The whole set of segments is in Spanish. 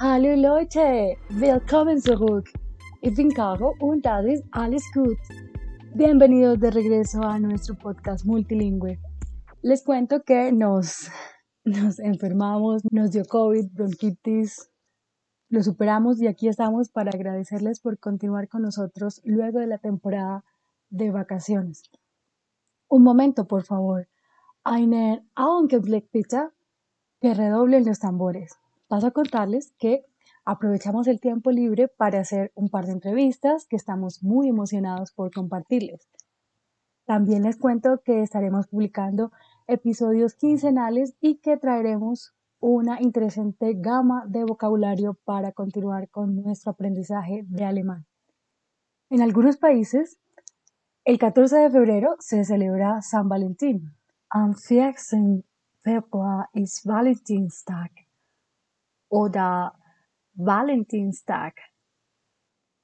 Hallo Leute, willkommen zurück. Ich bin Caro und das ist alles gut. Bienvenidos de regreso a nuestro podcast multilingüe. Les cuento que nos, nos enfermamos, nos dio COVID, bronquitis, lo superamos y aquí estamos para agradecerles por continuar con nosotros luego de la temporada de vacaciones. Un momento, por favor. Einen Augenblick bitte. Que redoblen los tambores paso a contarles que aprovechamos el tiempo libre para hacer un par de entrevistas que estamos muy emocionados por compartirles. También les cuento que estaremos publicando episodios quincenales y que traeremos una interesante gama de vocabulario para continuar con nuestro aprendizaje de alemán. En algunos países, el 14 de febrero se celebra San Valentín. Am 14. Februar ist Valentinstag oder Valentinstag.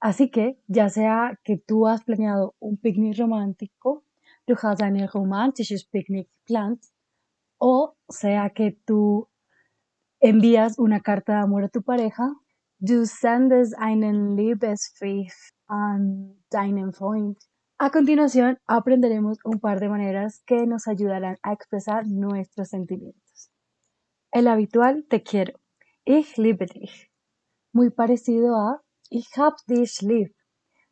Así que, ya sea que tú has planeado un picnic romántico, du hast ein romantisches Picknick geplant, o sea que tú envías una carta de amor a tu pareja, du sendest einen Liebesbrief an deinen Freund. A continuación, aprenderemos un par de maneras que nos ayudarán a expresar nuestros sentimientos. El habitual te quiero. Ich liebe dich. Muy parecido a Ich hab dich lieb.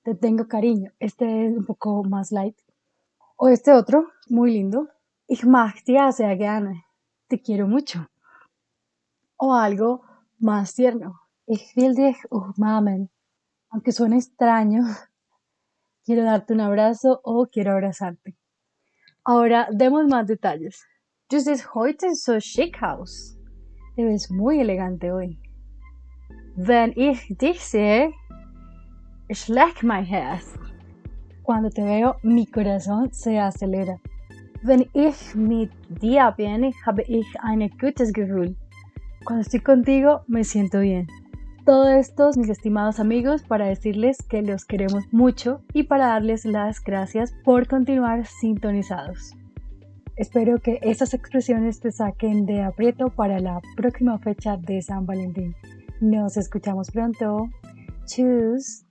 Te tengo cariño. Este es un poco más light. O este otro, muy lindo. Ich mag dich sehr gerne. Te quiero mucho. O algo más tierno. Ich will dich umarmen. Aunque suene extraño, quiero darte un abrazo o quiero abrazarte. Ahora demos más detalles. Du siehst heute so schick aus. Te ves muy elegante hoy. Wenn ich dich sehe, schlägt mein Herz. Cuando te veo, mi corazón se acelera. Wenn ich mit dir bin, habe ich ein gutes Gefühl. Cuando estoy contigo, me siento bien. Todo esto, mis estimados amigos, para decirles que los queremos mucho y para darles las gracias por continuar sintonizados. Espero que estas expresiones te saquen de aprieto para la próxima fecha de San Valentín. Nos escuchamos pronto. Tschüss.